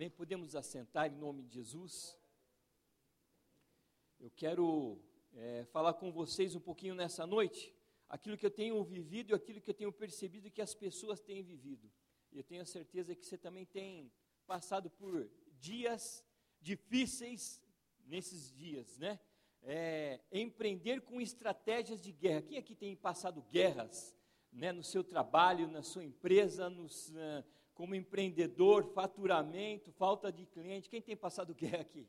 Amém? Podemos assentar em nome de Jesus. Eu quero é, falar com vocês um pouquinho nessa noite, aquilo que eu tenho vivido e aquilo que eu tenho percebido que as pessoas têm vivido. E eu tenho a certeza que você também tem passado por dias difíceis nesses dias, né? É, empreender com estratégias de guerra. Quem aqui tem passado guerras, né, no seu trabalho, na sua empresa, nos, uh, como empreendedor, faturamento, falta de cliente. Quem tem passado guerra aqui?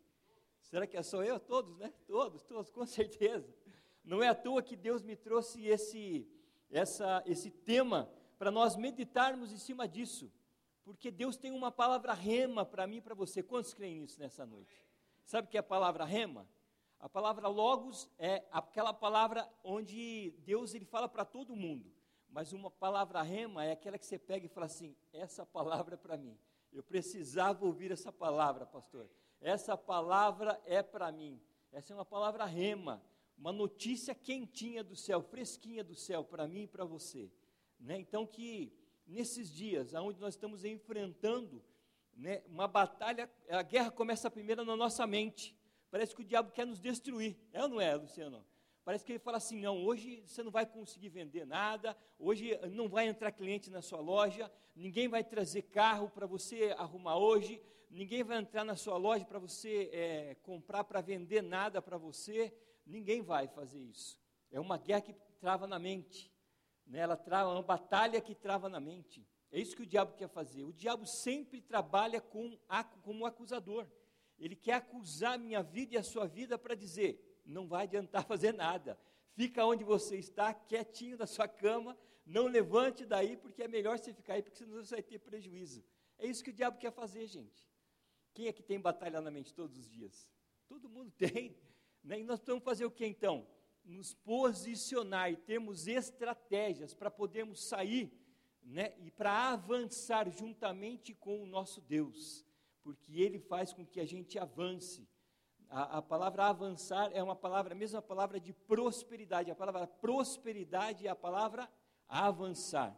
Será que é só eu? Todos, né? Todos, todos, com certeza. Não é à toa que Deus me trouxe esse, essa, esse tema para nós meditarmos em cima disso. Porque Deus tem uma palavra rema para mim e para você. Quantos creem nisso nessa noite? Sabe o que é a palavra rema? A palavra logos é aquela palavra onde Deus ele fala para todo mundo. Mas uma palavra rema é aquela que você pega e fala assim: essa palavra é para mim. Eu precisava ouvir essa palavra, pastor. Essa palavra é para mim. Essa é uma palavra rema, uma notícia quentinha do céu, fresquinha do céu para mim e para você. Né? Então que nesses dias, onde nós estamos enfrentando né, uma batalha, a guerra começa primeiro na nossa mente. Parece que o diabo quer nos destruir. É ou não é, Luciano? Parece que ele fala assim: não, hoje você não vai conseguir vender nada, hoje não vai entrar cliente na sua loja, ninguém vai trazer carro para você arrumar hoje, ninguém vai entrar na sua loja para você é, comprar para vender nada para você, ninguém vai fazer isso. É uma guerra que trava na mente, né? ela trava, é uma batalha que trava na mente. É isso que o diabo quer fazer. O diabo sempre trabalha com, como acusador. Ele quer acusar a minha vida e a sua vida para dizer: não vai adiantar fazer nada. Fica onde você está, quietinho na sua cama, não levante daí, porque é melhor você ficar aí, porque senão você vai ter prejuízo. É isso que o diabo quer fazer, gente. Quem é que tem batalha na mente todos os dias? Todo mundo tem. Né? E nós precisamos fazer o que então? Nos posicionar e termos estratégias para podermos sair né? e para avançar juntamente com o nosso Deus, porque Ele faz com que a gente avance. A, a, palavra avançar é uma palavra, a mesma palavra de prosperidade. A palavra prosperidade é a palavra avançar.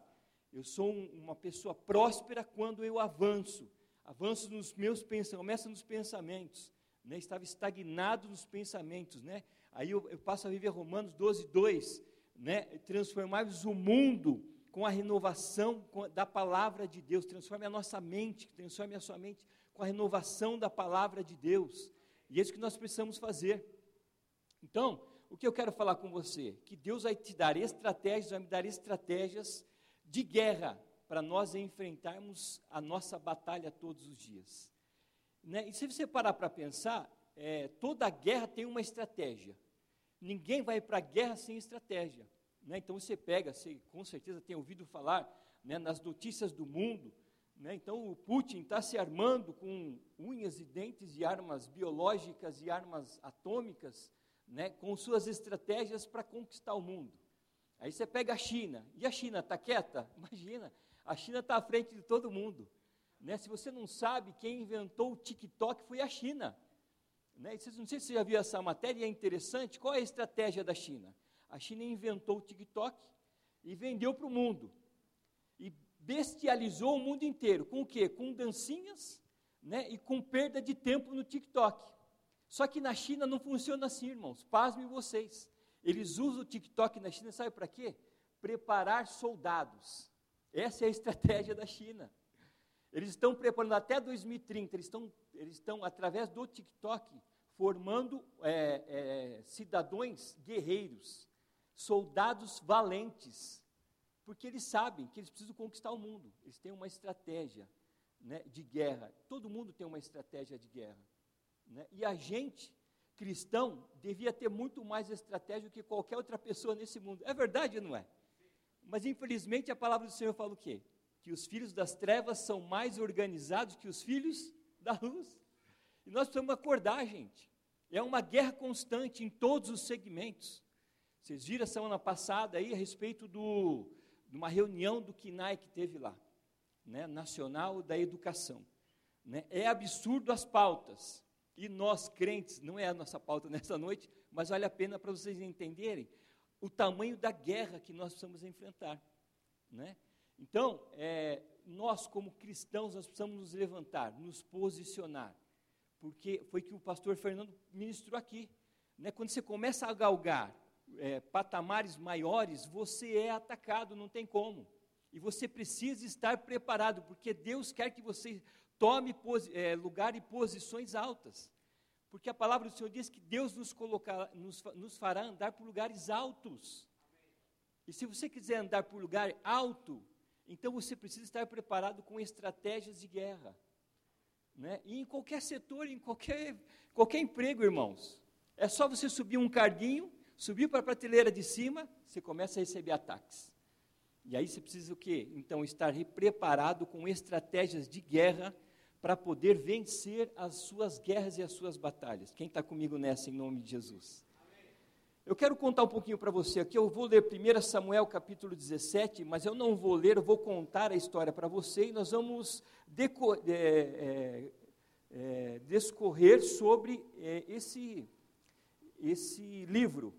Eu sou um, uma pessoa próspera quando eu avanço. Avanço nos meus pensamentos, começa nos pensamentos. Né? Estava estagnado nos pensamentos. Né? Aí eu, eu passo a viver Romanos 12, 2. Né? Transformar-vos o mundo com a renovação da palavra de Deus. Transforme a nossa mente, transforme a sua mente com a renovação da palavra de Deus. E é isso que nós precisamos fazer. Então, o que eu quero falar com você? Que Deus vai te dar estratégias, vai me dar estratégias de guerra para nós enfrentarmos a nossa batalha todos os dias. Né? E se você parar para pensar, é, toda guerra tem uma estratégia. Ninguém vai para a guerra sem estratégia. Né? Então você pega, você com certeza tem ouvido falar né, nas notícias do mundo, né? Então, o Putin está se armando com unhas e dentes de armas biológicas e armas atômicas, né? com suas estratégias para conquistar o mundo. Aí você pega a China, e a China está quieta? Imagina, a China está à frente de todo mundo. Né? Se você não sabe, quem inventou o TikTok foi a China. Né? Não sei se você já viu essa matéria, é interessante. Qual é a estratégia da China? A China inventou o TikTok e vendeu para o mundo bestializou o mundo inteiro. Com o quê? Com dancinhas né, e com perda de tempo no TikTok. Só que na China não funciona assim, irmãos. Pasmem vocês. Eles usam o TikTok na China, sabe para quê? Preparar soldados. Essa é a estratégia da China. Eles estão preparando até 2030, eles estão, eles estão através do TikTok, formando é, é, cidadãos guerreiros, soldados valentes, porque eles sabem que eles precisam conquistar o mundo. Eles têm uma estratégia né, de guerra. Todo mundo tem uma estratégia de guerra. Né? E a gente, cristão, devia ter muito mais estratégia do que qualquer outra pessoa nesse mundo. É verdade ou não é? Mas infelizmente a palavra do Senhor fala o quê? Que os filhos das trevas são mais organizados que os filhos da luz. E nós precisamos acordar, gente. É uma guerra constante em todos os segmentos. Vocês viram a semana passada aí a respeito do, numa reunião do KINAI que teve lá, né, Nacional da Educação. Né, é absurdo as pautas. E nós, crentes, não é a nossa pauta nessa noite, mas vale a pena para vocês entenderem o tamanho da guerra que nós precisamos enfrentar. Né? Então, é, nós como cristãos, nós precisamos nos levantar, nos posicionar, porque foi que o pastor Fernando ministrou aqui, né? quando você começa a galgar é, patamares maiores, você é atacado, não tem como, e você precisa estar preparado, porque Deus quer que você tome é, lugar e posições altas, porque a palavra do Senhor diz que Deus nos, colocar, nos, nos fará andar por lugares altos, e se você quiser andar por lugar alto, então você precisa estar preparado com estratégias de guerra. Né? E em qualquer setor, em qualquer, qualquer emprego, irmãos. É só você subir um carguinho, subir para a prateleira de cima, você começa a receber ataques. E aí você precisa o quê? Então, estar preparado com estratégias de guerra para poder vencer as suas guerras e as suas batalhas. Quem está comigo nessa, em nome de Jesus? Eu quero contar um pouquinho para você aqui. Eu vou ler 1 Samuel capítulo 17, mas eu não vou ler, eu vou contar a história para você e nós vamos é, é, é, descorrer sobre é, esse, esse livro.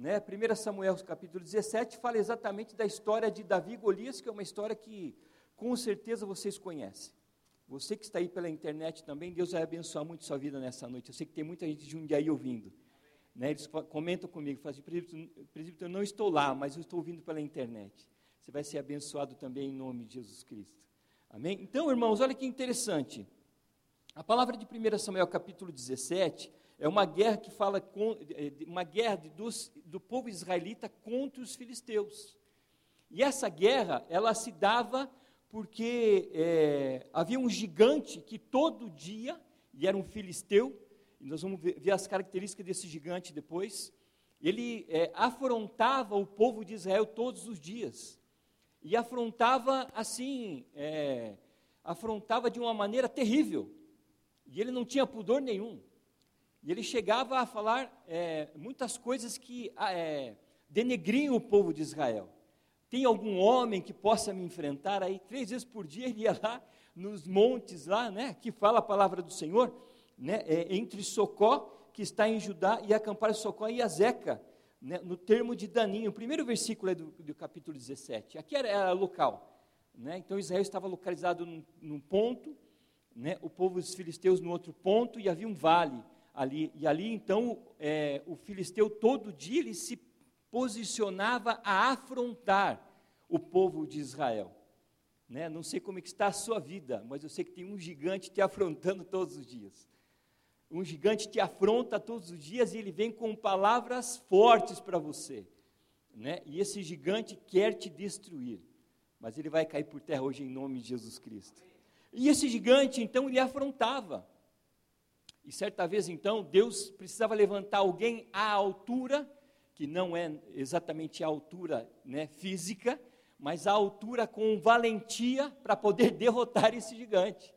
Né? 1 Samuel capítulo 17 fala exatamente da história de Davi e Golias, que é uma história que com certeza vocês conhecem. Você que está aí pela internet também, Deus vai abençoar muito sua vida nessa noite. Eu sei que tem muita gente de Jundiaí ouvindo. Né, eles comentam comigo, fazem, presbítero, eu não estou lá, mas eu estou ouvindo pela internet. Você vai ser abençoado também em nome de Jesus Cristo. Amém? Então, irmãos, olha que interessante. A palavra de 1 Samuel capítulo 17 é uma guerra que fala com, uma guerra dos, do povo israelita contra os filisteus. E essa guerra, ela se dava porque é, havia um gigante que todo dia, e era um filisteu, e nós vamos ver, ver as características desse gigante depois. Ele é, afrontava o povo de Israel todos os dias. E afrontava assim, é, afrontava de uma maneira terrível. E ele não tinha pudor nenhum. E ele chegava a falar é, muitas coisas que ah, é, denegriam o povo de Israel. Tem algum homem que possa me enfrentar? Aí, três vezes por dia, ele ia lá nos montes, lá, né, que fala a palavra do Senhor né, é, entre Socó, que está em Judá, e acampar Socó e Azeca, né, no termo de Daninho. O primeiro versículo é do, do capítulo 17. Aqui era, era local. Né, então Israel estava localizado num, num ponto, né, o povo dos filisteus no outro ponto, e havia um vale ali. E ali então é, o filisteu todo dia ele se posicionava a afrontar o povo de Israel. Né? Não sei como é está a sua vida, mas eu sei que tem um gigante te afrontando todos os dias. Um gigante te afronta todos os dias e ele vem com palavras fortes para você. Né? E esse gigante quer te destruir. Mas ele vai cair por terra hoje em nome de Jesus Cristo. E esse gigante, então, ele afrontava. E certa vez, então, Deus precisava levantar alguém à altura, que não é exatamente a altura né, física, mas a altura com valentia para poder derrotar esse gigante.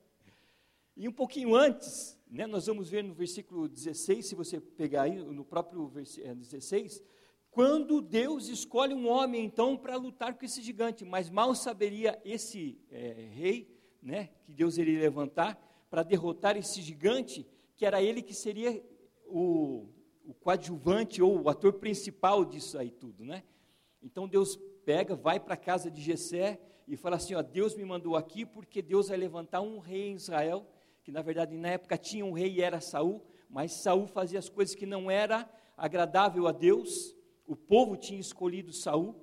E um pouquinho antes, né, nós vamos ver no versículo 16, se você pegar aí, no próprio versículo 16, é, quando Deus escolhe um homem, então, para lutar com esse gigante, mas mal saberia esse é, rei, né, que Deus iria levantar, para derrotar esse gigante, que era ele que seria o, o coadjuvante ou o ator principal disso aí tudo, né? Então Deus pega, vai para a casa de Jessé e fala assim, ó, Deus me mandou aqui porque Deus vai levantar um rei em Israel que na verdade na época tinha um rei e era Saul, mas Saul fazia as coisas que não era agradável a Deus. O povo tinha escolhido Saul,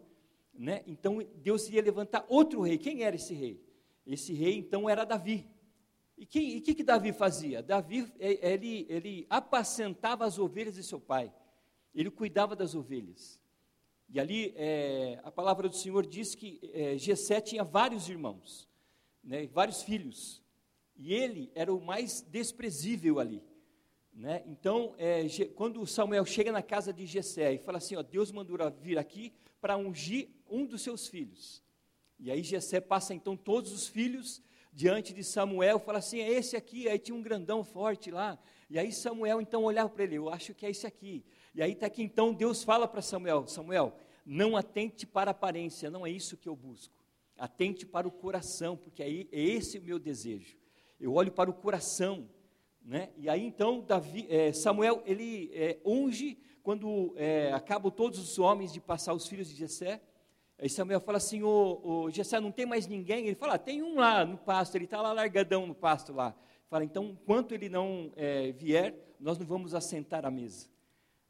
né? Então Deus iria levantar outro rei. Quem era esse rei? Esse rei então era Davi. E o que, que Davi fazia? Davi é, ele, ele apacentava as ovelhas de seu pai. Ele cuidava das ovelhas. E ali é, a palavra do Senhor diz que é, Gessé tinha vários irmãos, né, vários filhos. E ele era o mais desprezível ali. Né? Então, é, quando Samuel chega na casa de Jessé e fala assim, ó, Deus mandou vir aqui para ungir um dos seus filhos. E aí Jessé passa então todos os filhos diante de Samuel, fala assim, é esse aqui, aí tinha um grandão forte lá. E aí Samuel então olhava para ele, eu acho que é esse aqui. E aí está que então Deus fala para Samuel, Samuel, não atente para a aparência, não é isso que eu busco. Atente para o coração, porque aí é esse o meu desejo eu olho para o coração, né? E aí então Davi, é, Samuel ele é, unge quando é, acabam todos os homens de passar os filhos de Jessé, Aí Samuel fala assim, ô, ô Jessé, não tem mais ninguém? Ele fala, ah, tem um lá no pasto, ele está lá largadão no pasto lá. Fala, então, enquanto ele não é, vier, nós não vamos assentar à mesa.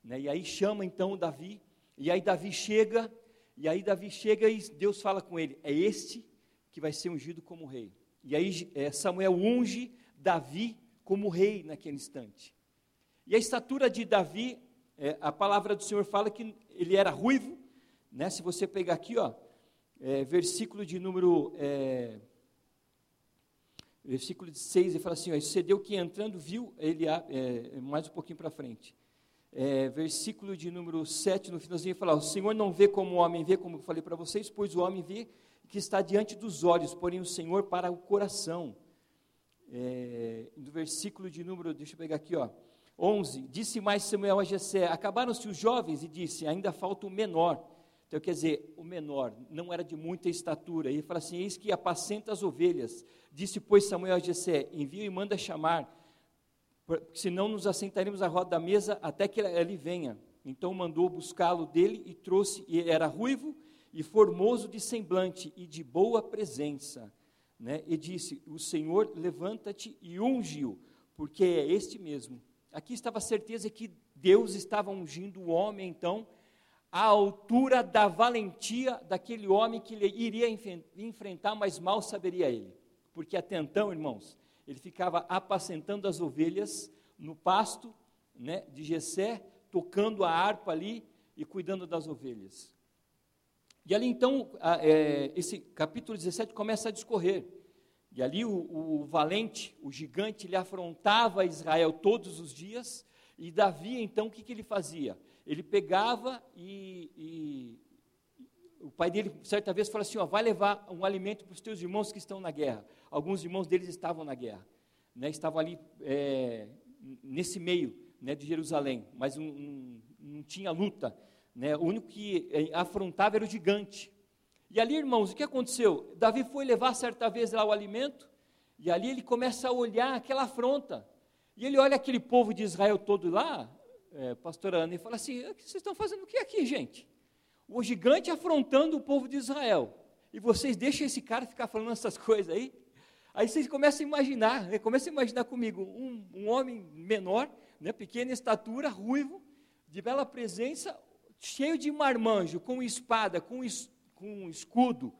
Né? E aí chama então Davi, e aí Davi chega, e aí Davi chega e Deus fala com ele, é este que vai ser ungido como rei. E aí é, Samuel unge Davi como rei naquele instante. E a estatura de Davi, é, a palavra do Senhor fala que ele era ruivo, né? Se você pegar aqui, ó, é, versículo de número. É, versículo de 6, ele fala assim: ó, sucedeu que entrando viu, ele é, mais um pouquinho para frente. É, versículo de número 7, no finalzinho, ele fala: O Senhor não vê como o homem vê, como eu falei para vocês, pois o homem vê que está diante dos olhos, porém o Senhor para o coração. É, no versículo de número, deixa eu pegar aqui, ó. 11, disse mais Samuel a Jessé, acabaram-se os jovens, e disse, ainda falta o menor, então, quer dizer, o menor não era de muita estatura. E ele fala assim: Eis que apacenta as ovelhas. Disse, pois, Samuel a Jessé: Envia e manda chamar, senão nos assentaremos à roda da mesa até que ele venha. Então mandou buscá-lo dele e trouxe, e era ruivo e formoso de semblante e de boa presença. Né? E disse: O Senhor levanta-te e unge-o, porque é este mesmo. Aqui estava a certeza que Deus estava ungindo o homem, então, à altura da valentia daquele homem que iria enfrentar, mas mal saberia ele. Porque até então, irmãos, ele ficava apacentando as ovelhas no pasto né, de Jessé, tocando a harpa ali e cuidando das ovelhas. E ali então, a, é, esse capítulo 17 começa a discorrer. E ali o, o, valente, o gigante, ele afrontava Israel todos os dias. E Davi, então, o que, que ele fazia? Ele pegava e, e o pai dele, certa vez, falou assim: ó, vai levar um alimento para os teus irmãos que estão na guerra. Alguns irmãos deles estavam na guerra, né, estavam ali é, nesse meio né, de Jerusalém, mas um, um, não tinha luta. Né, o único que é, afrontava era o gigante. E ali, irmãos, o que aconteceu? Davi foi levar certa vez lá o alimento, e ali ele começa a olhar aquela afronta. E ele olha aquele povo de Israel todo lá, é, pastora Ana, e fala assim: vocês estão fazendo o que aqui, gente? O gigante afrontando o povo de Israel. E vocês deixam esse cara ficar falando essas coisas aí? Aí vocês começam a imaginar, né, começam a imaginar comigo, um, um homem menor, né, pequena estatura, ruivo, de bela presença, cheio de marmanjo, com espada, com, es, com escudo,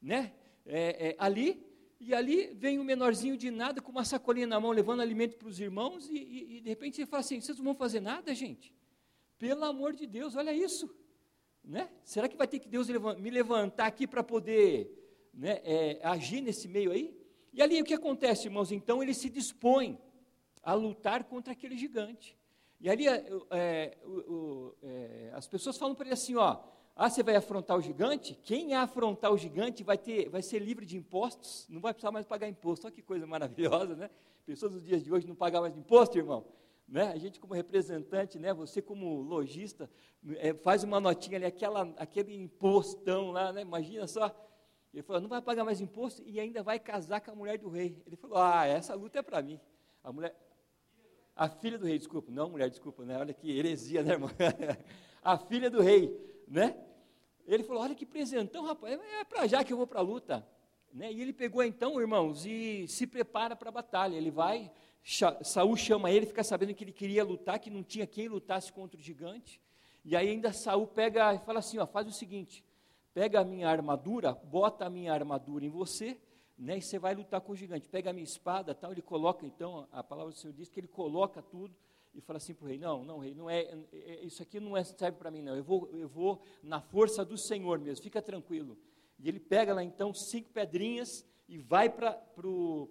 né, é, é, ali, e ali vem um menorzinho de nada, com uma sacolinha na mão, levando alimento para os irmãos, e, e, e, de repente você fala assim: vocês não vão fazer nada, gente? Pelo amor de Deus, olha isso. Né? Será que vai ter que Deus me levantar aqui para poder né, é, agir nesse meio aí? E ali o que acontece, irmãos? Então ele se dispõe a lutar contra aquele gigante. E ali é, é, é as pessoas falam para ele assim: ó, ah, você vai afrontar o gigante? Quem afrontar o gigante vai, ter, vai ser livre de impostos, não vai precisar mais pagar imposto. Olha que coisa maravilhosa, né? Pessoas dos dias de hoje não pagam mais imposto, irmão. Né? A gente como representante, né? você como lojista, é, faz uma notinha ali, aquela, aquele impostão lá, né? imagina só. Ele falou, não vai pagar mais imposto e ainda vai casar com a mulher do rei. Ele falou, ah, essa luta é para mim. A mulher, a filha do rei, desculpa, não mulher, desculpa, né? olha que heresia, né, irmão? a filha do rei, né? Ele falou: Olha que presentão, rapaz, é para já que eu vou para a luta. Né? E ele pegou então, irmãos, e se prepara para a batalha. Ele vai, Saul chama ele, fica sabendo que ele queria lutar, que não tinha quem lutasse contra o gigante. E aí ainda Saul pega e fala assim: ó, faz o seguinte: pega a minha armadura, bota a minha armadura em você, né, e você vai lutar com o gigante. Pega a minha espada, tal. Ele coloca então, a palavra do Senhor diz que ele coloca tudo e fala assim para o rei: Não, não, rei, não é, é, é isso aqui não é, serve para mim, não. Eu vou, eu vou na força do Senhor mesmo, fica tranquilo. E ele pega lá então cinco pedrinhas e vai para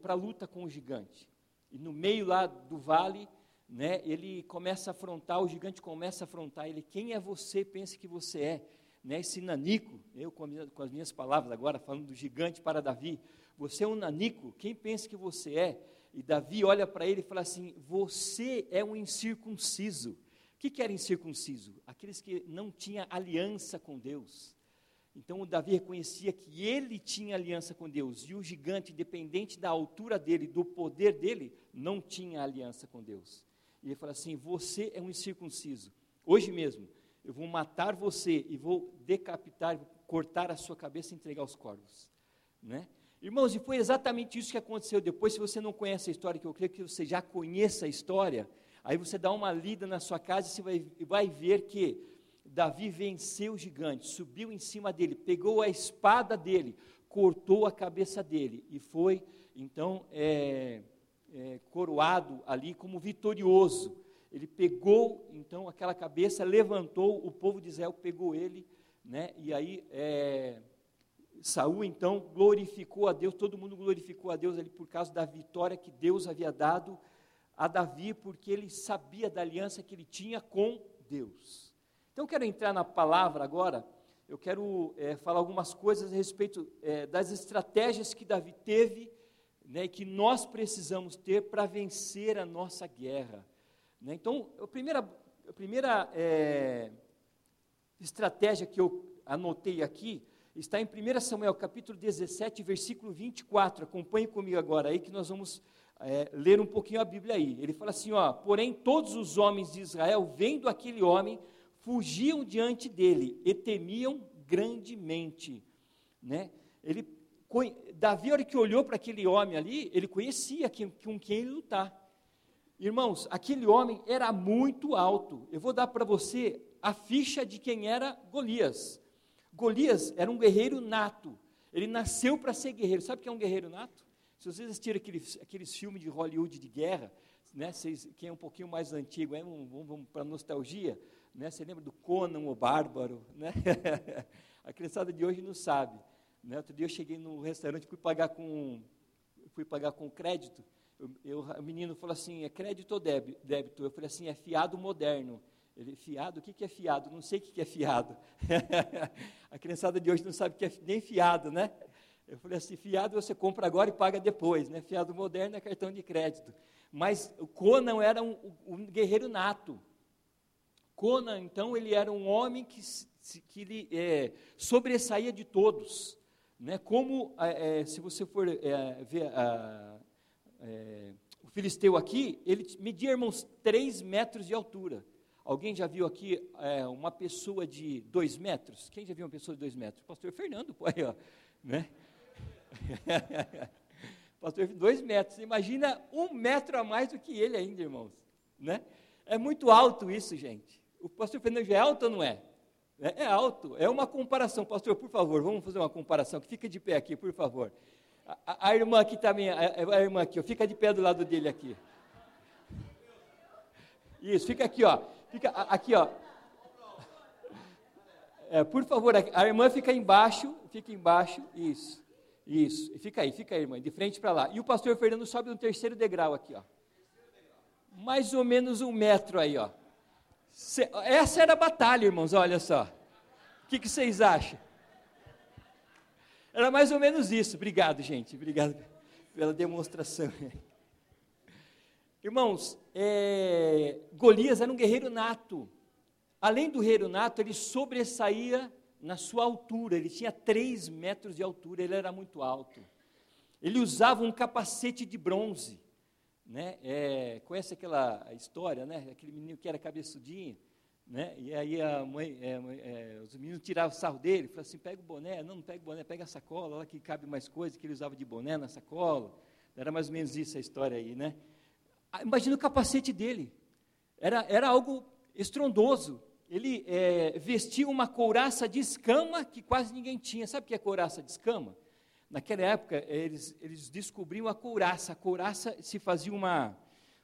a luta com o gigante. E no meio lá do vale, né, ele começa a afrontar, o gigante começa a afrontar ele: Quem é você? Pensa que você é. Né, esse nanico, eu com, minha, com as minhas palavras agora, falando do gigante para Davi, você é um nanico, quem pensa que você é? E Davi olha para ele e fala assim: Você é um incircunciso. O que, que era incircunciso? Aqueles que não tinham aliança com Deus. Então o Davi reconhecia que ele tinha aliança com Deus e o gigante, independente da altura dele, do poder dele, não tinha aliança com Deus. E ele fala assim: Você é um incircunciso. Hoje mesmo eu vou matar você e vou decapitar, cortar a sua cabeça e entregar aos corvos. Né? Irmãos, e foi exatamente isso que aconteceu depois. Se você não conhece a história, que eu creio que você já conheça a história, aí você dá uma lida na sua casa e você vai, vai ver que Davi venceu o gigante, subiu em cima dele, pegou a espada dele, cortou a cabeça dele e foi então é, é, coroado ali como vitorioso. Ele pegou então aquela cabeça, levantou, o povo de Israel pegou ele, né? E aí é, Saul então glorificou a Deus, todo mundo glorificou a Deus ali por causa da vitória que Deus havia dado a Davi, porque ele sabia da aliança que ele tinha com Deus. Então eu quero entrar na palavra agora, eu quero é, falar algumas coisas a respeito é, das estratégias que Davi teve, né, que nós precisamos ter para vencer a nossa guerra. Né? Então, a primeira, a primeira é, estratégia que eu anotei aqui está em 1 Samuel capítulo 17, versículo 24. Acompanhe comigo agora aí que nós vamos é, ler um pouquinho a Bíblia aí. Ele fala assim: ó, porém todos os homens de Israel, vendo aquele homem, fugiam diante dele e temiam grandemente. Né? Ele, Davi, a hora que olhou para aquele homem ali, ele conhecia quem, com quem ele lutar. Irmãos, aquele homem era muito alto. Eu vou dar para você a ficha de quem era Golias. Golias era um guerreiro nato. Ele nasceu para ser guerreiro. Sabe o que é um guerreiro nato? Se vocês assistirem aqueles, aqueles filmes de Hollywood de guerra, né, vocês, quem é um pouquinho mais antigo, é, vamos, vamos para nostalgia, né, você lembra do Conan, o Bárbaro? Né? a criançada de hoje não sabe. Né? Outro dia eu cheguei no restaurante, fui pagar com, fui pagar com crédito, eu, eu, o menino falou assim, é crédito ou débito? Eu falei assim, é fiado moderno. Ele, fiado? O que, que é fiado? Não sei o que, que é fiado. a criançada de hoje não sabe o que é nem fiado, né? Eu falei assim, fiado você compra agora e paga depois, né? Fiado moderno é cartão de crédito. Mas Conan era um, um guerreiro nato. Conan, então, ele era um homem que, que ele, é, sobressaía de todos. Né? Como, é, se você for é, ver é, o filisteu aqui, ele media, irmãos, 3 metros de altura. Alguém já viu aqui é, uma pessoa de 2 metros? Quem já viu uma pessoa de 2 metros? Pastor Fernando, pô, aí, ó, né? Pastor, 2 metros. Imagina um metro a mais do que ele ainda, irmãos. Né? É muito alto isso, gente. O pastor Fernando já é alto ou não é? É, é alto. É uma comparação. Pastor, por favor, vamos fazer uma comparação. Fica de pé aqui, por favor. A, a irmã aqui também, a, a, irmã aqui, ó, fica de pé do lado dele aqui. Isso, fica aqui, ó. Fica aqui, ó. É, por favor, a irmã fica embaixo, fica embaixo, isso, isso. Fica aí, fica aí, irmã, de frente para lá. E o pastor Fernando sobe no terceiro degrau aqui, ó. Mais ou menos um metro aí, ó. Essa era a batalha, irmãos, olha só. O que, que vocês acham? Era mais ou menos isso. Obrigado, gente. Obrigado pela demonstração. Irmãos, é, Golias era um guerreiro nato. Além do guerreiro nato, ele sobressaía na sua altura. Ele tinha 3 metros de altura, ele era muito alto. Ele usava um capacete de bronze. Né? É, conhece aquela história, né? Aquele menino que era cabeçudinho, né? E aí a mãe, é, é, os meninos tiravam o sarro dele, falavam assim, pega o boné, não, não pega o boné, pega a sacola, lá que cabe mais coisa, que ele usava de boné na sacola. Era mais ou menos isso a história aí, né? Ah, imagina o capacete dele. Era, era algo estrondoso. Ele é, vestia uma couraça de escama que quase ninguém tinha. Sabe o que é couraça de escama? Naquela época, eles, eles descobriam a couraça. A couraça se fazia uma,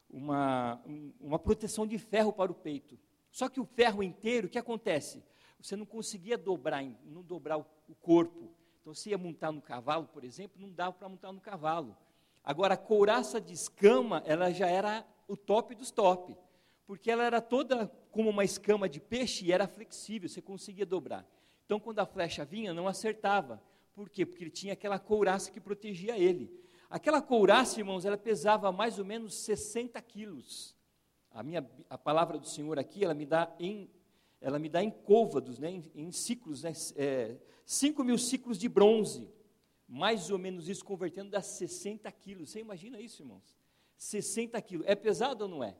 uma, uma proteção de ferro para o peito. Só que o ferro inteiro, o que acontece? Você não conseguia dobrar, não dobrar o, o corpo. Então, se ia montar no cavalo, por exemplo, não dava para montar no cavalo. Agora, a couraça de escama, ela já era o top dos top, porque ela era toda como uma escama de peixe e era flexível, você conseguia dobrar. Então, quando a flecha vinha, não acertava. Por quê? Porque ele tinha aquela couraça que protegia ele. Aquela couraça, irmãos, ela pesava mais ou menos 60 quilos. A minha a palavra do Senhor aqui, ela me dá em ela me dá em côvados, né, em, em ciclos, né, é, 5 mil ciclos de bronze mais ou menos isso convertendo dá 60 quilos. Você imagina isso, irmãos? 60 quilos. É pesado ou não é?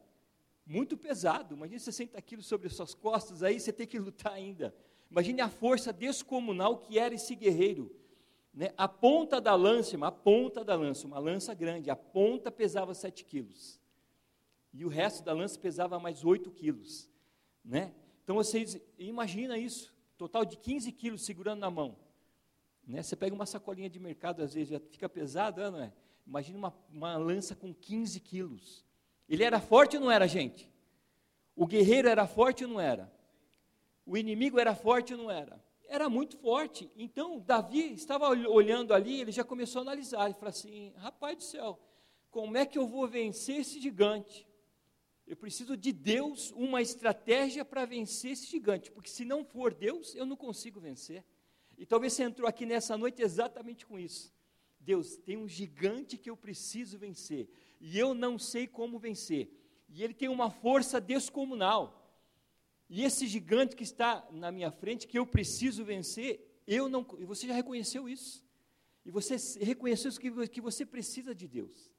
Muito pesado. Imagina 60 quilos sobre as suas costas, aí você tem que lutar ainda. Imagine a força descomunal que era esse guerreiro. Né? A ponta da lança, a ponta da lança, uma lança grande, a ponta pesava 7 quilos. E o resto da lança pesava mais 8 quilos. Né? Então vocês imagina isso, total de 15 quilos segurando na mão. Né? Você pega uma sacolinha de mercado, às vezes já fica pesado, né, não é? Imagina uma, uma lança com 15 quilos. Ele era forte ou não era, gente? O guerreiro era forte ou não era? O inimigo era forte ou não era? Era muito forte. Então, Davi estava olhando ali, ele já começou a analisar. Ele falou assim: rapaz do céu, como é que eu vou vencer esse gigante? Eu preciso de Deus, uma estratégia para vencer esse gigante, porque se não for Deus, eu não consigo vencer. E talvez você entrou aqui nessa noite exatamente com isso. Deus, tem um gigante que eu preciso vencer, e eu não sei como vencer. E ele tem uma força descomunal. E esse gigante que está na minha frente, que eu preciso vencer, eu não. E você já reconheceu isso. E você reconheceu que, que você precisa de Deus.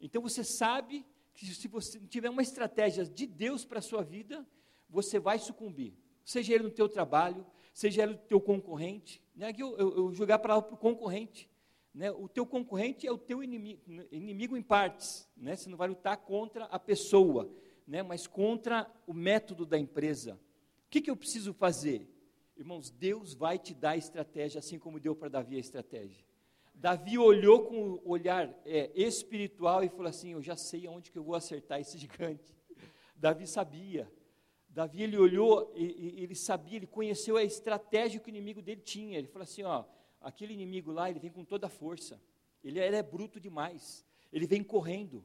Então você sabe que se você tiver uma estratégia de Deus para a sua vida, você vai sucumbir. Seja ele no teu trabalho, seja ele no teu concorrente. Né? Eu, eu, eu para o concorrente. Né? O teu concorrente é o teu inimigo, inimigo em partes. Né? Você não vai lutar contra a pessoa, né? mas contra o método da empresa. O que, que eu preciso fazer? Irmãos, Deus vai te dar a estratégia, assim como deu para Davi a estratégia. Davi olhou com o olhar é, espiritual e falou assim: Eu já sei aonde que eu vou acertar esse gigante. Davi sabia. Davi ele olhou, e, ele sabia, ele conheceu a estratégia que o inimigo dele tinha. Ele falou assim: ó, aquele inimigo lá, ele vem com toda a força. Ele, ele é bruto demais. Ele vem correndo.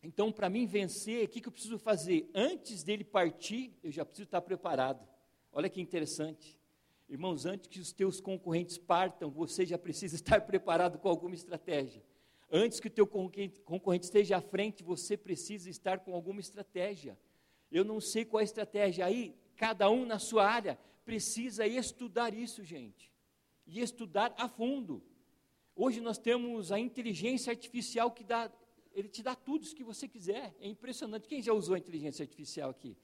Então, para mim vencer, o que, que eu preciso fazer? Antes dele partir, eu já preciso estar preparado. Olha que interessante. Irmãos, antes que os teus concorrentes partam, você já precisa estar preparado com alguma estratégia. Antes que o teu concorrente esteja à frente, você precisa estar com alguma estratégia. Eu não sei qual é a estratégia. Aí, cada um na sua área precisa estudar isso, gente. E estudar a fundo. Hoje nós temos a inteligência artificial que dá, ele te dá tudo o que você quiser. É impressionante. Quem já usou a inteligência artificial aqui?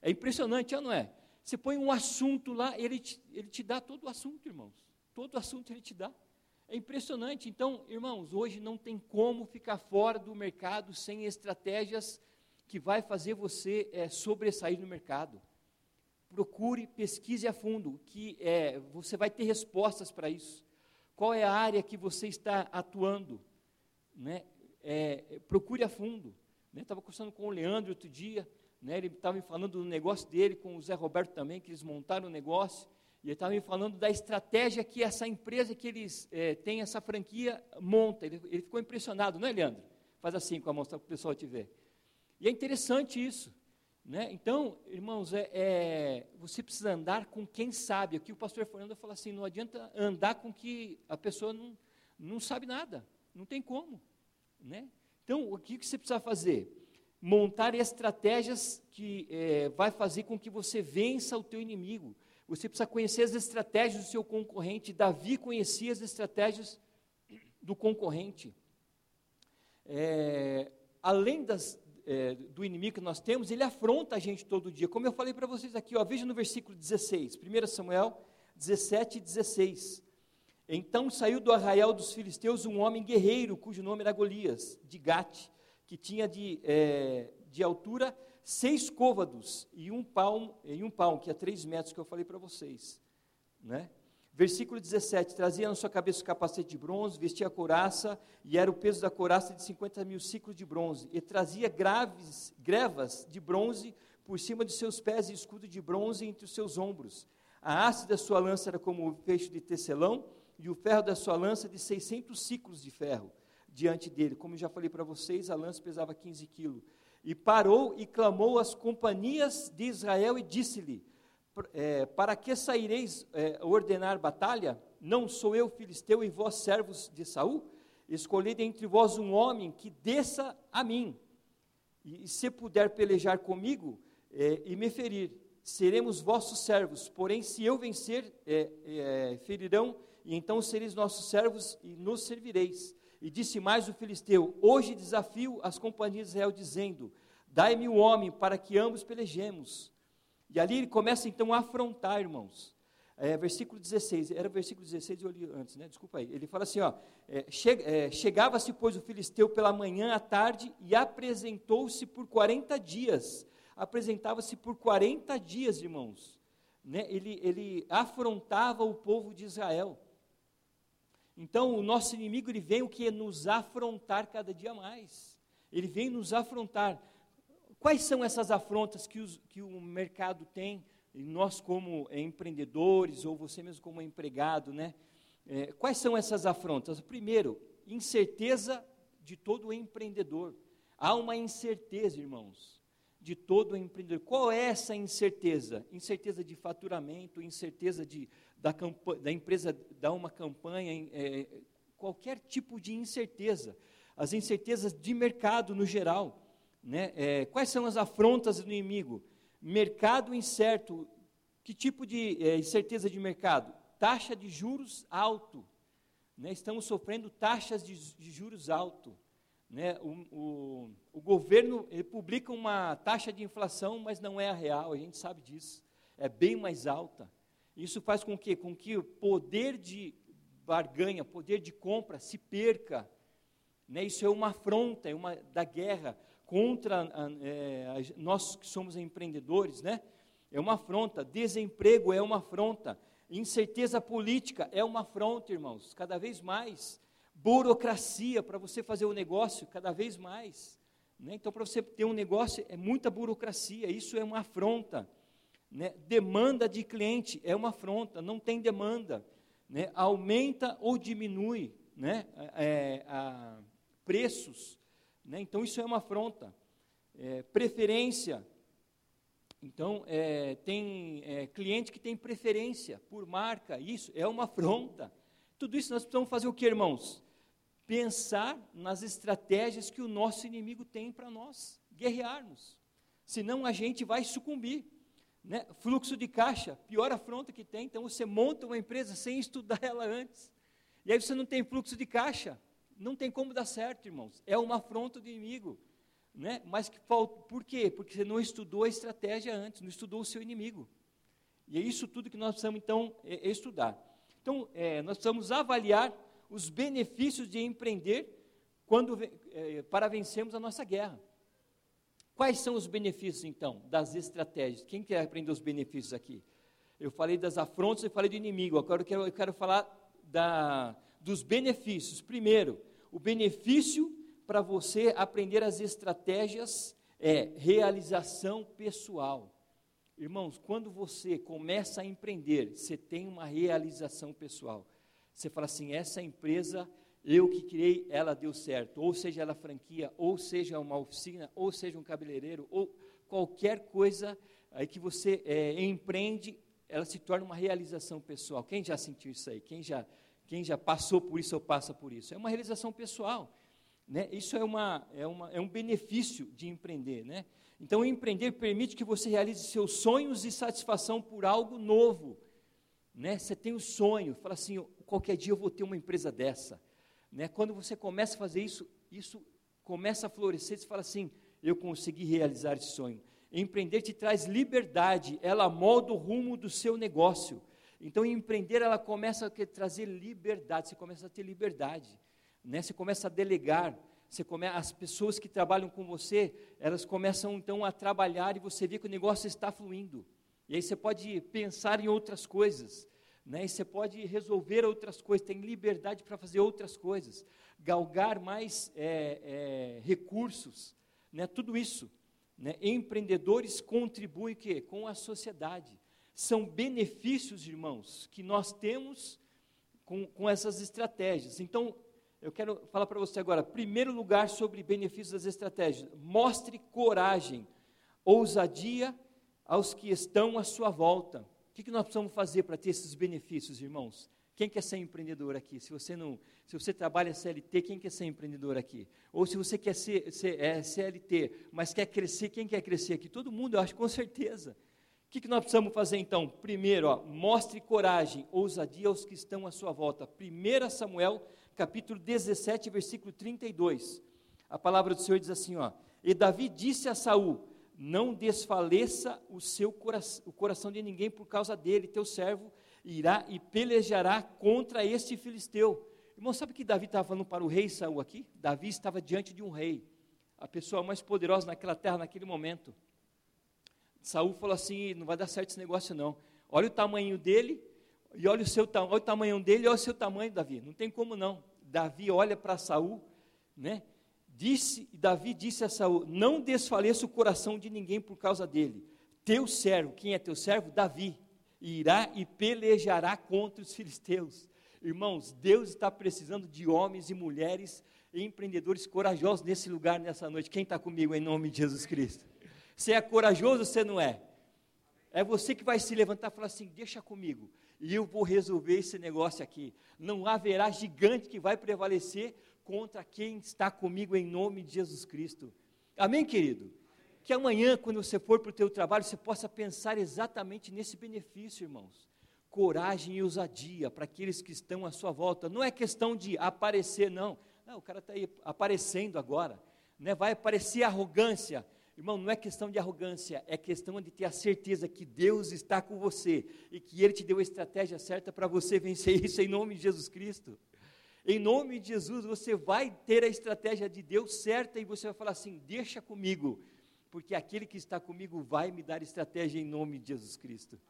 É impressionante, não é? Você põe um assunto lá, ele te, ele te dá todo o assunto, irmãos. Todo o assunto ele te dá. É impressionante. Então, irmãos, hoje não tem como ficar fora do mercado sem estratégias que vai fazer você é, sobressair no mercado. Procure, pesquise a fundo, que é, você vai ter respostas para isso. Qual é a área que você está atuando? Né? É, procure a fundo. Estava né? conversando com o Leandro outro dia, né, ele estava me falando do negócio dele, com o Zé Roberto também, que eles montaram o negócio, e ele estava me falando da estratégia que essa empresa que eles é, têm, essa franquia, monta. Ele, ele, ficou impressionado, não é, Leandro? Faz assim com a mão para o pessoal te ver. E é interessante isso. Né? Então, irmãos, é, é, você precisa andar com quem sabe. Aqui o pastor Fernando fala assim: não adianta andar com que a pessoa não, não sabe nada, não tem como. Né? Então, o que, que você precisa fazer? montar estratégias que é, vai fazer com que você vença o teu inimigo. Você precisa conhecer as estratégias do seu concorrente. Davi conhecia as estratégias do concorrente. É, além das, é, do inimigo que nós temos, ele afronta a gente todo dia. Como eu falei para vocês aqui, ó, veja no versículo 16, 1 Samuel 17 e 16. Então saiu do arraial dos filisteus um homem guerreiro, cujo nome era Golias, de Gate que tinha de, é, de altura seis côvados e um palmo, e um palmo, que é três metros que eu falei para vocês. Né? Versículo 17: trazia na sua cabeça o capacete de bronze, vestia a couraça, e era o peso da couraça de 50 mil ciclos de bronze, e trazia graves, grevas de bronze por cima de seus pés e escudo de bronze entre os seus ombros. A haste da sua lança era como o feixe de tecelão, e o ferro da sua lança de 600 ciclos de ferro diante dele. Como já falei para vocês, a lança pesava 15 quilos. E parou e clamou às companhias de Israel e disse-lhe: é, Para que saireis é, ordenar batalha? Não sou eu filisteu e vós servos de Saul? Escolhi dentre vós um homem que desça a mim, e, e se puder pelejar comigo é, e me ferir, seremos vossos servos. Porém, se eu vencer, é, é, ferirão, e então sereis nossos servos e nos servireis. E disse mais o filisteu: Hoje desafio as companhias de Israel, dizendo: Dai-me o homem para que ambos pelejemos. E ali ele começa então a afrontar, irmãos. É, versículo 16, era versículo 16, eu li antes, né? Desculpa aí. Ele fala assim: ó, é, che, é, chegava-se, pois, o filisteu pela manhã à tarde e apresentou-se por 40 dias. Apresentava-se por 40 dias, irmãos. Né? Ele, ele afrontava o povo de Israel. Então, o nosso inimigo, ele vem o que? Nos afrontar cada dia mais. Ele vem nos afrontar. Quais são essas afrontas que, os, que o mercado tem? E nós, como empreendedores, ou você mesmo como empregado, né? É, quais são essas afrontas? Primeiro, incerteza de todo empreendedor. Há uma incerteza, irmãos, de todo empreendedor. Qual é essa incerteza? Incerteza de faturamento, incerteza de, da, da empresa dar uma campanha, é, qualquer tipo de incerteza. As incertezas de mercado no geral. Né? É, quais são as afrontas do inimigo? Mercado incerto. Que tipo de é, incerteza de mercado? Taxa de juros alto. Né? Estamos sofrendo taxas de, de juros alto. Né? O, o, o, governo publica uma taxa de inflação, mas não é a real, a gente sabe disso. É bem mais alta. Isso faz com que, com que o poder de barganha, poder de compra se perca. Né? Isso é uma afronta, é uma da guerra contra é, nós que somos empreendedores, né? É uma afronta. Desemprego é uma afronta. Incerteza política é uma afronta, irmãos. Cada vez mais. Burocracia para você fazer o um negócio, cada vez mais. Né? Então, para você ter um negócio, é muita burocracia. Isso é uma afronta. Né? Demanda de cliente é uma afronta. Não tem demanda. Né? Aumenta ou diminui né? É, a, preços né? Então, isso é uma afronta. É, preferência. Então, é, tem é, cliente que tem preferência por marca, isso é uma afronta. Tudo isso nós precisamos fazer o que, irmãos? Pensar nas estratégias que o nosso inimigo tem para nós, guerrearmos. Senão a gente vai sucumbir. Né? Fluxo de caixa, pior afronta que tem. Então você monta uma empresa sem estudar ela antes. E aí você não tem fluxo de caixa não tem como dar certo, irmãos. É uma afronta do inimigo. Né? Mas que falta, por quê? Porque você não estudou a estratégia antes, não estudou o seu inimigo. E é isso tudo que nós precisamos, então, estudar. Então, é, nós precisamos avaliar os benefícios de empreender quando, é, para vencermos a nossa guerra. Quais são os benefícios, então, das estratégias? Quem quer aprender os benefícios aqui? Eu falei das afrontas e falei do inimigo. Agora eu quero, eu quero falar da, dos benefícios. Primeiro, o benefício para você aprender as estratégias é realização pessoal. Irmãos, quando você começa a empreender, você tem uma realização pessoal. Você fala assim: essa empresa, eu que criei, ela deu certo. Ou seja, ela franquia, ou seja, uma oficina, ou seja, um cabeleireiro, ou qualquer coisa aí que você é, empreende, ela se torna uma realização pessoal. Quem já sentiu isso aí? Quem já quem já passou por isso ou passa por isso. É uma realização pessoal. Né? Isso é, uma, é, uma, é um benefício de empreender. Né? Então, empreender permite que você realize seus sonhos e satisfação por algo novo. Né? Você tem um sonho, fala assim: qualquer dia eu vou ter uma empresa dessa. Né? Quando você começa a fazer isso, isso começa a florescer, você fala assim: eu consegui realizar esse sonho. Empreender te traz liberdade, ela molda o rumo do seu negócio. Então, empreender, ela começa a trazer liberdade, você começa a ter liberdade, né? você começa a delegar, você come, as pessoas que trabalham com você, elas começam então a trabalhar e você vê que o negócio está fluindo. E aí você pode pensar em outras coisas, né? e você pode resolver outras coisas, tem liberdade para fazer outras coisas, galgar mais é, é, recursos, né? tudo isso. Né? Empreendedores contribuem com a sociedade são benefícios, irmãos, que nós temos com, com essas estratégias. Então, eu quero falar para você agora, primeiro lugar sobre benefícios das estratégias. Mostre coragem, ousadia aos que estão à sua volta. Que, que nós precisamos fazer para ter esses benefícios, irmãos? Quem quer ser empreendedor aqui? Se você não, se você trabalha CLT, quem quer ser empreendedor aqui? Ou se você quer ser, ser é, CLT, mas quer crescer, quem quer crescer aqui? Todo mundo, eu acho, com certeza. O que, que nós precisamos fazer então? Primeiro, ó, mostre coragem, ousadia aos que estão à sua volta. 1 Samuel, capítulo 17, versículo 32. A palavra do Senhor diz assim: ó, E Davi disse a Saul: não desfaleça o seu coração, o coração de ninguém por causa dele, teu servo irá e pelejará contra este filisteu. Irmão, sabe que Davi estava falando para o rei Saul aqui? Davi estava diante de um rei, a pessoa mais poderosa naquela terra naquele momento. Saul falou assim: não vai dar certo esse negócio não. Olha o tamanho dele, e olha o, seu, olha o tamanho dele, olha o seu tamanho, Davi. Não tem como não. Davi olha para Saul, né? Disse, Davi disse a Saul: Não desfaleça o coração de ninguém por causa dele. Teu servo, quem é teu servo? Davi, irá e pelejará contra os filisteus. Irmãos, Deus está precisando de homens e mulheres empreendedores corajosos nesse lugar, nessa noite. Quem está comigo em nome de Jesus Cristo? Você é corajoso ou você não é? É você que vai se levantar e falar assim: deixa comigo, e eu vou resolver esse negócio aqui. Não haverá gigante que vai prevalecer contra quem está comigo em nome de Jesus Cristo. Amém, querido? Que amanhã, quando você for para o teu trabalho, você possa pensar exatamente nesse benefício, irmãos. Coragem e ousadia para aqueles que estão à sua volta. Não é questão de aparecer, não. Não, o cara está aí aparecendo agora. Né? Vai aparecer arrogância Irmão, não é questão de arrogância, é questão de ter a certeza que Deus está com você e que Ele te deu a estratégia certa para você vencer isso em nome de Jesus Cristo. Em nome de Jesus, você vai ter a estratégia de Deus certa e você vai falar assim: deixa comigo, porque aquele que está comigo vai me dar estratégia em nome de Jesus Cristo.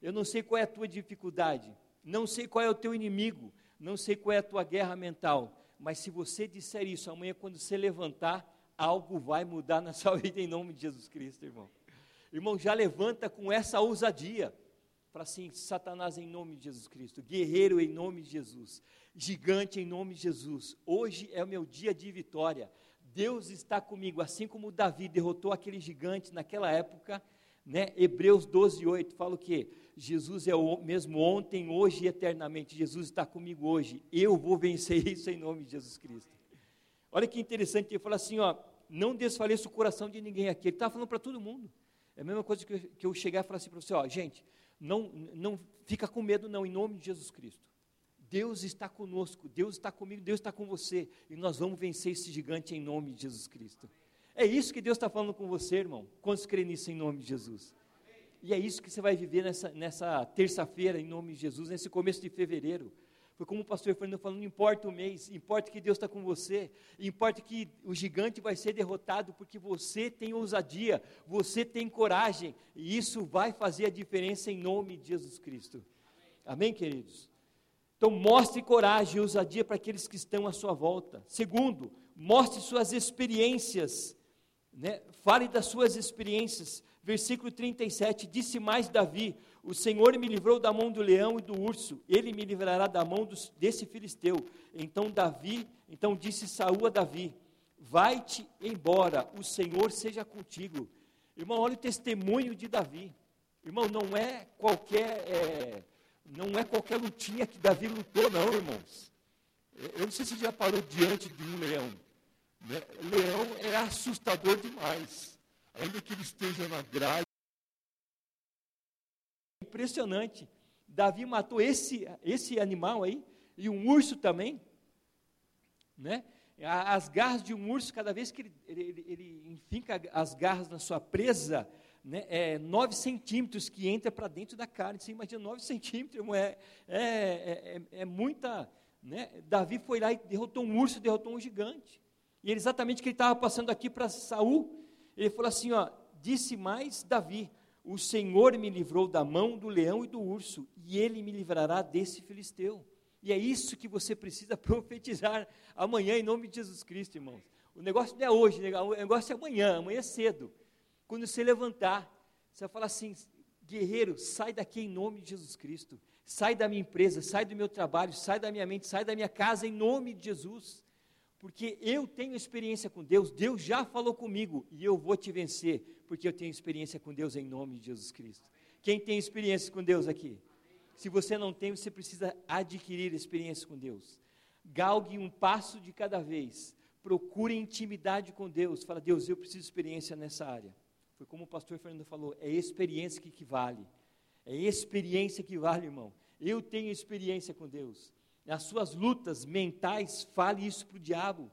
Eu não sei qual é a tua dificuldade, não sei qual é o teu inimigo, não sei qual é a tua guerra mental, mas se você disser isso amanhã, quando você levantar, algo vai mudar na sua vida em nome de Jesus Cristo, irmão. Irmão, já levanta com essa ousadia. Fala assim: Satanás em nome de Jesus Cristo, guerreiro em nome de Jesus, gigante em nome de Jesus. Hoje é o meu dia de vitória. Deus está comigo, assim como Davi derrotou aquele gigante naquela época, né? Hebreus 12, 8 fala o que? Jesus é o mesmo ontem, hoje e eternamente. Jesus está comigo hoje. Eu vou vencer isso em nome de Jesus Cristo. Olha que interessante, ele fala assim, ó, não desfaleça o coração de ninguém aqui. Ele está falando para todo mundo. É a mesma coisa que eu, que eu chegar e falar assim para você, ó, gente, não, não fica com medo não, em nome de Jesus Cristo. Deus está conosco, Deus está comigo, Deus está com você, e nós vamos vencer esse gigante em nome de Jesus Cristo. É isso que Deus está falando com você, irmão. Quantos creem nisso em nome de Jesus? E é isso que você vai viver nessa, nessa terça-feira, em nome de Jesus, nesse começo de fevereiro. Foi como o pastor Fernando falou, não importa o mês, importa que Deus está com você, importa que o gigante vai ser derrotado, porque você tem ousadia, você tem coragem, e isso vai fazer a diferença em nome de Jesus Cristo. Amém, queridos? Então, mostre coragem e ousadia para aqueles que estão à sua volta. Segundo, mostre suas experiências, né? fale das suas experiências. Versículo 37, disse mais Davi: o Senhor me livrou da mão do leão e do urso, ele me livrará da mão dos, desse filisteu. Então Davi, então disse Saúl a Davi: Vai-te embora, o Senhor seja contigo. Irmão, olha o testemunho de Davi. Irmão, não é qualquer é, não é qualquer lutinha que Davi lutou, não, irmãos. Eu não sei se já parou diante de um leão. Né? Leão é assustador demais. Ainda que ele esteja na grade impressionante. Davi matou esse, esse animal aí, e um urso também, né? As garras de um urso, cada vez que ele, ele, ele enfinca as garras na sua presa, né, é 9 centímetros que entra para dentro da carne. Você imagina 9 centímetros, é, é, é, é, muita. Né? Davi foi lá e derrotou um urso, derrotou um gigante. E ele, exatamente o que ele estava passando aqui para Saul, ele falou assim: ó, disse mais Davi: o Senhor me livrou da mão do leão e do urso, e ele me livrará desse filisteu. E é isso que você precisa profetizar amanhã em nome de Jesus Cristo, irmãos. O negócio não é hoje, o negócio é amanhã, amanhã cedo. Quando você levantar, você vai falar assim: guerreiro, sai daqui em nome de Jesus Cristo. Sai da minha empresa, sai do meu trabalho, sai da minha mente, sai da minha casa em nome de Jesus porque eu tenho experiência com Deus, Deus já falou comigo e eu vou te vencer, porque eu tenho experiência com Deus em nome de Jesus Cristo. Quem tem experiência com Deus aqui? Se você não tem, você precisa adquirir experiência com Deus. Galgue um passo de cada vez. Procure intimidade com Deus. Fala, Deus, eu preciso de experiência nessa área. Foi como o pastor Fernando falou, é experiência que vale. É experiência que vale, irmão. Eu tenho experiência com Deus nas suas lutas mentais, fale isso para o diabo.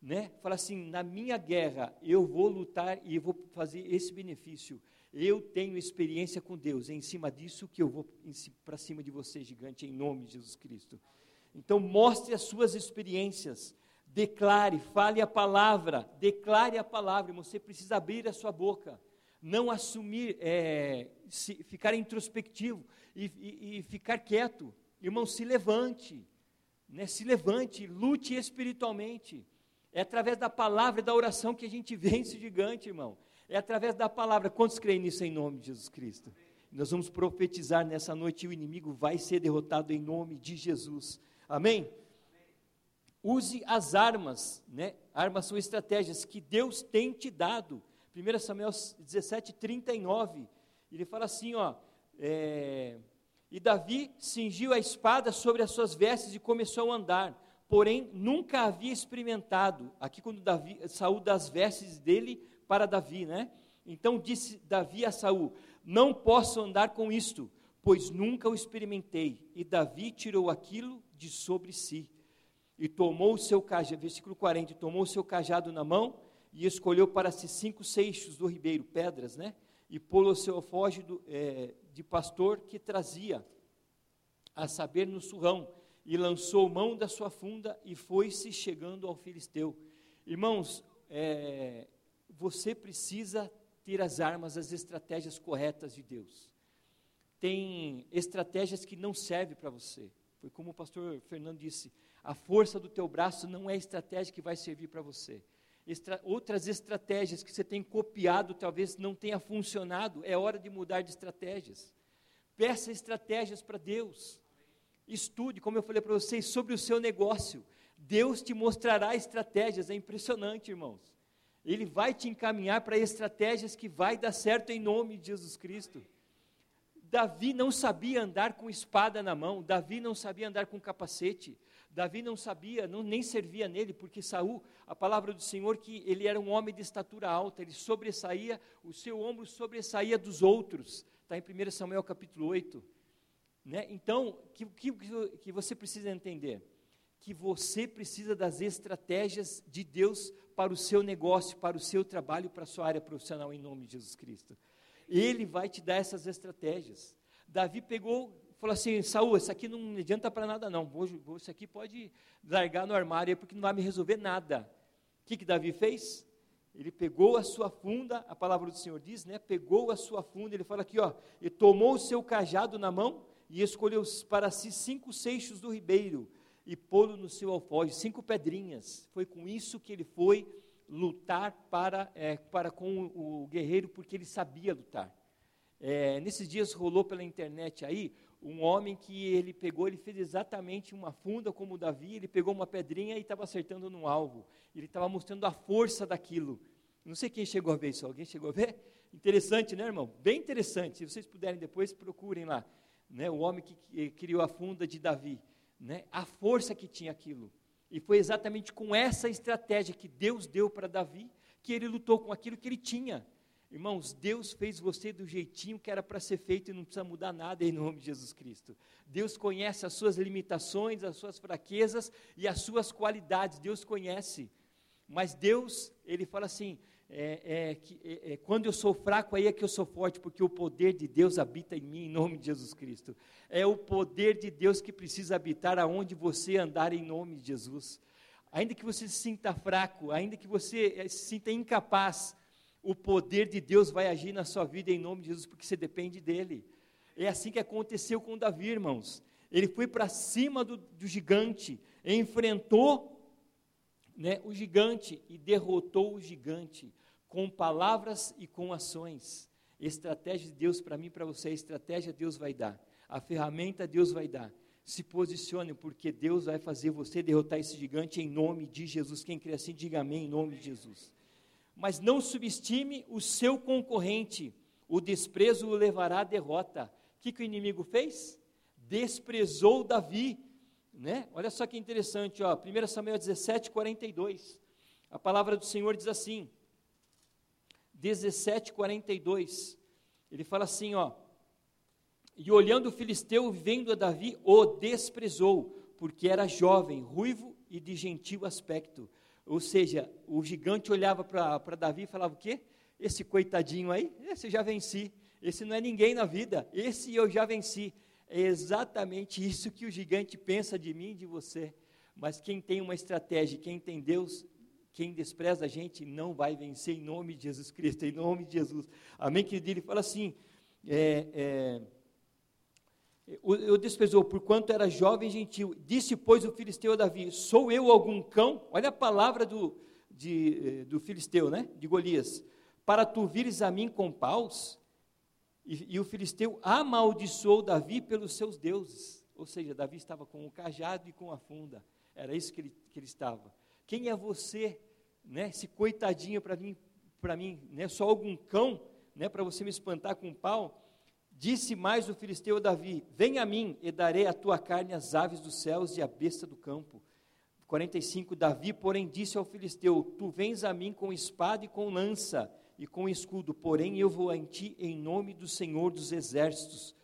né? Fala assim, na minha guerra eu vou lutar e eu vou fazer esse benefício. Eu tenho experiência com Deus. É em cima disso que eu vou para cima de você, gigante, em nome de Jesus Cristo. Então mostre as suas experiências. Declare, fale a palavra, declare a palavra. Você precisa abrir a sua boca, não assumir, é, se, ficar introspectivo e, e, e ficar quieto. Irmão, se levante, né? se levante, lute espiritualmente. É através da palavra e da oração que a gente vence o gigante, irmão. É através da palavra. Quantos creem nisso em nome de Jesus Cristo? Nós vamos profetizar nessa noite e o inimigo vai ser derrotado em nome de Jesus. Amém? Use as armas, né? Armas são estratégias que Deus tem te dado. 1 Samuel 17, 39. Ele fala assim, ó. É, e Davi cingiu a espada sobre as suas vestes e começou a andar porém nunca havia experimentado. Aqui quando Davi, Saul das vestes dele para Davi, né? Então disse Davi a Saul: Não posso andar com isto, pois nunca o experimentei. E Davi tirou aquilo de sobre si. E tomou o seu cajado, versículo 40, tomou o seu cajado na mão e escolheu para si cinco seixos do ribeiro, pedras, né? E pôs o seu alfoge é, de pastor que trazia, a saber, no surrão e lançou mão da sua funda e foi-se chegando ao filisteu. Irmãos, é, você precisa ter as armas, as estratégias corretas de Deus. Tem estratégias que não servem para você. Foi como o pastor Fernando disse: a força do teu braço não é a estratégia que vai servir para você. Estra outras estratégias que você tem copiado talvez não tenha funcionado, é hora de mudar de estratégias. Peça estratégias para Deus. Estude, como eu falei para vocês, sobre o seu negócio. Deus te mostrará estratégias, é impressionante, irmãos. Ele vai te encaminhar para estratégias que vai dar certo em nome de Jesus Cristo. Davi não sabia andar com espada na mão, Davi não sabia andar com capacete, Davi não sabia, não, nem servia nele, porque Saul, a palavra do Senhor, que ele era um homem de estatura alta, ele sobressaía, o seu ombro sobressaía dos outros, está em 1 Samuel capítulo 8. Né? Então, o que, que, que você precisa entender? Que você precisa das estratégias de Deus para o seu negócio, para o seu trabalho, para a sua área profissional, em nome de Jesus Cristo. Ele vai te dar essas estratégias. Davi pegou, falou assim: Saúl, isso aqui não adianta para nada, não. Vou, vou, isso aqui pode largar no armário, porque não vai me resolver nada. O que, que Davi fez? Ele pegou a sua funda, a palavra do Senhor diz, né? Pegou a sua funda, ele fala aqui, ó, e tomou o seu cajado na mão e escolheu para si cinco seixos do ribeiro e pô-lo no seu alfoge, cinco pedrinhas. Foi com isso que ele foi lutar para, é, para com o, o, guerreiro, porque ele sabia lutar. É, nesses dias rolou pela internet aí um homem que ele pegou, ele fez exatamente uma funda como Davi, ele pegou uma pedrinha e estava acertando no alvo. Ele estava mostrando a força daquilo. Não sei quem chegou a ver isso, alguém chegou a ver? Interessante, né, irmão? Bem interessante. Se vocês puderem depois, procurem lá né, o homem que criou a funda de Davi, né, a força que tinha aquilo. E foi exatamente com essa estratégia que Deus deu para Davi que ele lutou com aquilo que ele tinha. Irmãos, Deus fez você do jeitinho que era para ser feito e não precisa mudar nada em nome de Jesus Cristo. Deus conhece as suas limitações, as suas fraquezas e as suas qualidades. Deus conhece. Mas Deus, ele fala assim: é, é, que, é, é, quando eu sou fraco, aí é que eu sou forte, porque o poder de Deus habita em mim, em nome de Jesus Cristo. É o poder de Deus que precisa habitar aonde você andar, em nome de Jesus. Ainda que você se sinta fraco, ainda que você é, se sinta incapaz, o poder de Deus vai agir na sua vida, em nome de Jesus, porque você depende dEle. É assim que aconteceu com Davi, irmãos. Ele foi para cima do, do gigante, enfrentou né, o gigante e derrotou o gigante com palavras e com ações. Estratégia de Deus para mim e para você, a estratégia Deus vai dar, a ferramenta Deus vai dar. Se posicione, porque Deus vai fazer você derrotar esse gigante em nome de Jesus. Quem crê assim, diga amém em nome de Jesus. Mas não subestime o seu concorrente, o desprezo o levará à derrota. O que, que o inimigo fez? Desprezou Davi. Né? Olha só que interessante, ó, 1 Samuel 17, 42. A palavra do Senhor diz assim: 17, 42. Ele fala assim, ó. E olhando o filisteu, vendo a Davi, o desprezou, porque era jovem, ruivo e de gentil aspecto. Ou seja, o gigante olhava para Davi e falava: O quê? Esse coitadinho aí, esse eu já venci. Esse não é ninguém na vida, esse eu já venci. É exatamente isso que o gigante pensa de mim e de você. Mas quem tem uma estratégia, quem tem Deus, quem despreza a gente não vai vencer em nome de Jesus Cristo, em nome de Jesus. Amém, querido? Ele fala assim: é, é, eu desprezou, porquanto era jovem e gentil. Disse, pois, o filisteu a Davi: Sou eu algum cão? Olha a palavra do, de, eh, do filisteu, né? De Golias. Para tu vires a mim com paus? E, e o filisteu amaldiçoou Davi pelos seus deuses. Ou seja, Davi estava com o cajado e com a funda. Era isso que ele, que ele estava. Quem é você, né? Esse coitadinho para mim, para mim, né? Só algum cão, né? Para você me espantar com um pau? Disse mais o filisteu a Davi: Vem a mim e darei a tua carne às aves dos céus e à besta do campo. 45 Davi, porém, disse ao filisteu: Tu vens a mim com espada e com lança e com escudo, porém eu vou em ti em nome do Senhor dos exércitos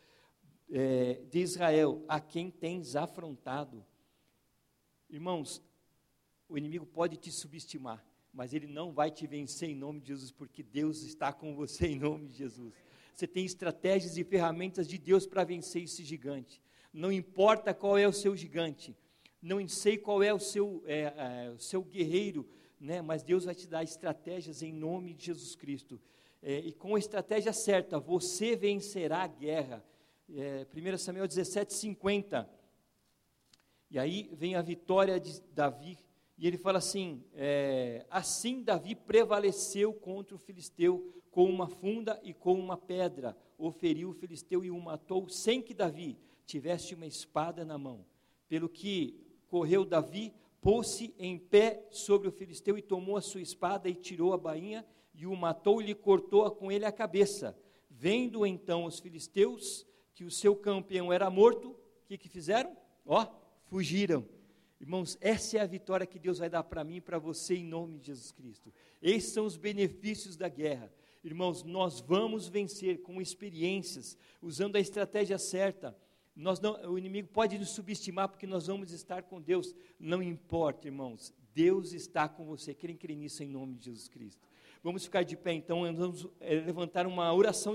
é, de Israel, a quem tens afrontado. Irmãos, o inimigo pode te subestimar, mas ele não vai te vencer em nome de Jesus, porque Deus está com você em nome de Jesus. Você tem estratégias e ferramentas de Deus para vencer esse gigante. Não importa qual é o seu gigante, não sei qual é o seu, é, é, o seu guerreiro, né, mas Deus vai te dar estratégias em nome de Jesus Cristo. É, e com a estratégia certa, você vencerá a guerra. É, 1 Samuel 17, 50. E aí vem a vitória de Davi, e ele fala assim: é, Assim Davi prevaleceu contra o filisteu com uma funda e com uma pedra, oferiu o filisteu e o matou, sem que Davi tivesse uma espada na mão. Pelo que correu Davi, pôs-se em pé sobre o filisteu e tomou a sua espada e tirou a bainha e o matou e lhe cortou com ele a cabeça. Vendo então os filisteus que o seu campeão era morto, o que, que fizeram? Ó, fugiram. Irmãos, essa é a vitória que Deus vai dar para mim e para você em nome de Jesus Cristo. Esses são os benefícios da guerra. Irmãos, nós vamos vencer com experiências, usando a estratégia certa. Nós não, o inimigo pode nos subestimar porque nós vamos estar com Deus. Não importa, irmãos. Deus está com você. Querem crer nisso em nome de Jesus Cristo. Vamos ficar de pé então, vamos eh, levantar uma oração de